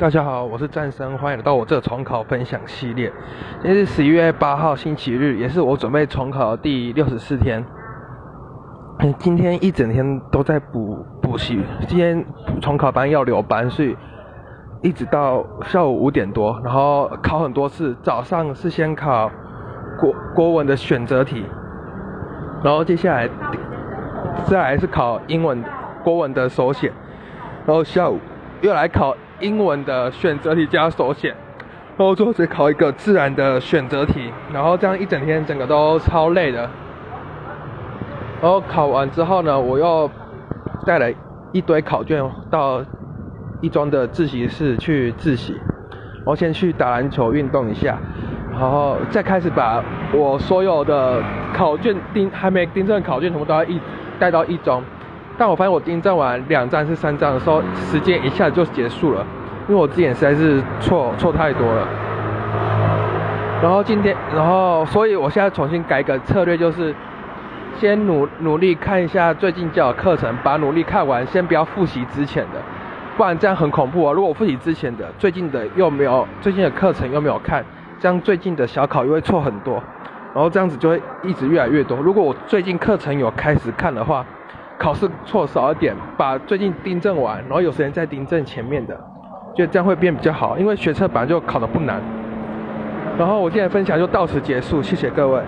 大家好，我是战生，欢迎来到我这个重考分享系列。今天是十一月八号星期日，也是我准备重考的第六十四天。今天一整天都在补补习，今天重考班要留班，所以一直到下午五点多，然后考很多次。早上是先考国国文的选择题，然后接下来再来是考英文国文的手写，然后下午又来考。英文的选择题加手写，然后最后再考一个自然的选择题，然后这样一整天整个都超累的。然后考完之后呢，我又带了一堆考卷到一中的自习室去自习。我先去打篮球运动一下，然后再开始把我所有的考卷订还没订正考卷全部都要一带到一中。但我发现我订正完两站是三站的时候，时间一下子就结束了，因为我之前实在是错错太多了。然后今天，然后所以我现在重新改个策略，就是先努努力看一下最近教的课程，把努力看完，先不要复习之前的，不然这样很恐怖啊！如果我复习之前的，最近的又没有最近的课程又没有看，这样最近的小考又会错很多，然后这样子就会一直越来越多。如果我最近课程有开始看的话，考试错少一点，把最近订正完，然后有时间再订正前面的，觉得这样会变比较好。因为学测本来就考的不难。然后我今天分享就到此结束，谢谢各位。